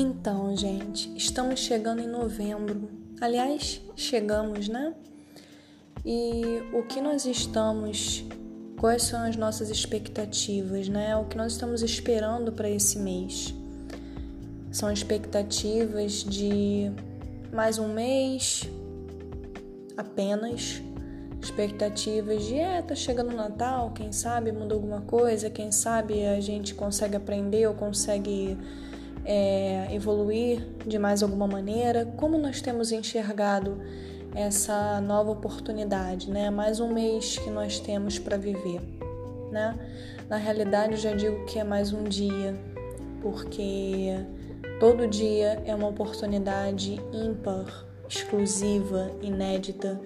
Então, gente, estamos chegando em novembro. Aliás, chegamos, né? E o que nós estamos, quais são as nossas expectativas, né? O que nós estamos esperando para esse mês? São expectativas de mais um mês apenas, expectativas de, é, tá chegando o Natal, quem sabe muda alguma coisa, quem sabe a gente consegue aprender ou consegue é, evoluir de mais alguma maneira. Como nós temos enxergado essa nova oportunidade, né? Mais um mês que nós temos para viver, né? Na realidade, eu já digo que é mais um dia, porque todo dia é uma oportunidade ímpar, exclusiva, inédita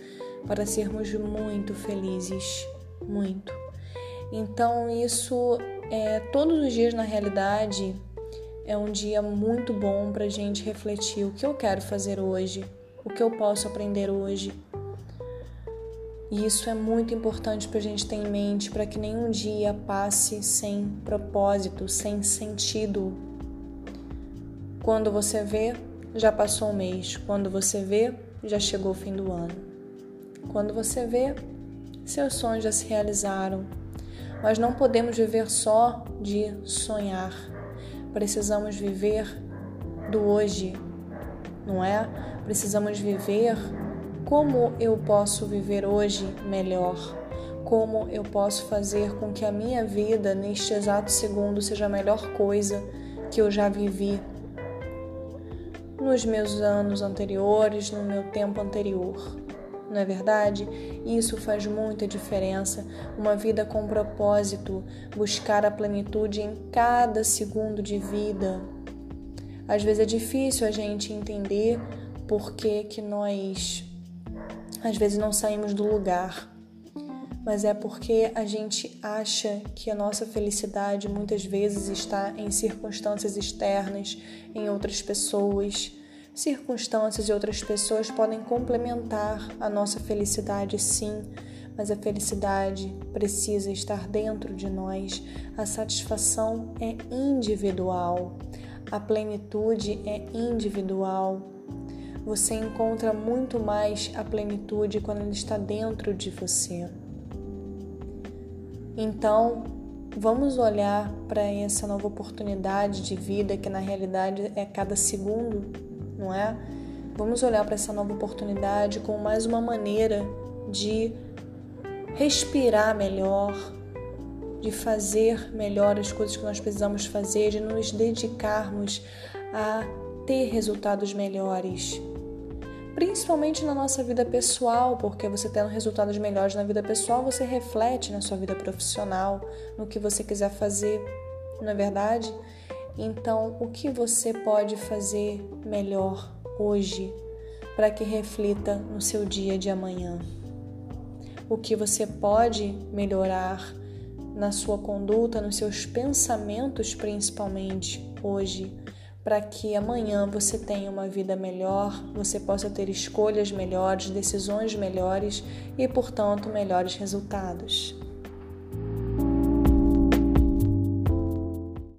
para sermos muito felizes, muito. Então, isso é todos os dias na realidade é um dia muito bom para a gente refletir o que eu quero fazer hoje, o que eu posso aprender hoje. E isso é muito importante para a gente ter em mente para que nenhum dia passe sem propósito, sem sentido. Quando você vê, já passou um mês. Quando você vê, já chegou o fim do ano. Quando você vê, seus sonhos já se realizaram. Mas não podemos viver só de sonhar. Precisamos viver do hoje, não é? Precisamos viver como eu posso viver hoje melhor, como eu posso fazer com que a minha vida neste exato segundo seja a melhor coisa que eu já vivi nos meus anos anteriores, no meu tempo anterior. Não é verdade? Isso faz muita diferença. Uma vida com propósito, buscar a plenitude em cada segundo de vida. Às vezes é difícil a gente entender por que, que nós às vezes não saímos do lugar, mas é porque a gente acha que a nossa felicidade muitas vezes está em circunstâncias externas, em outras pessoas Circunstâncias e outras pessoas podem complementar a nossa felicidade, sim, mas a felicidade precisa estar dentro de nós. A satisfação é individual, a plenitude é individual. Você encontra muito mais a plenitude quando ela está dentro de você. Então, vamos olhar para essa nova oportunidade de vida que na realidade é cada segundo não é? Vamos olhar para essa nova oportunidade como mais uma maneira de respirar melhor, de fazer melhor as coisas que nós precisamos fazer, de nos dedicarmos a ter resultados melhores. Principalmente na nossa vida pessoal, porque você tendo resultados melhores na vida pessoal, você reflete na sua vida profissional, no que você quiser fazer, não é verdade? Então, o que você pode fazer melhor hoje para que reflita no seu dia de amanhã? O que você pode melhorar na sua conduta, nos seus pensamentos, principalmente hoje, para que amanhã você tenha uma vida melhor, você possa ter escolhas melhores, decisões melhores e, portanto, melhores resultados.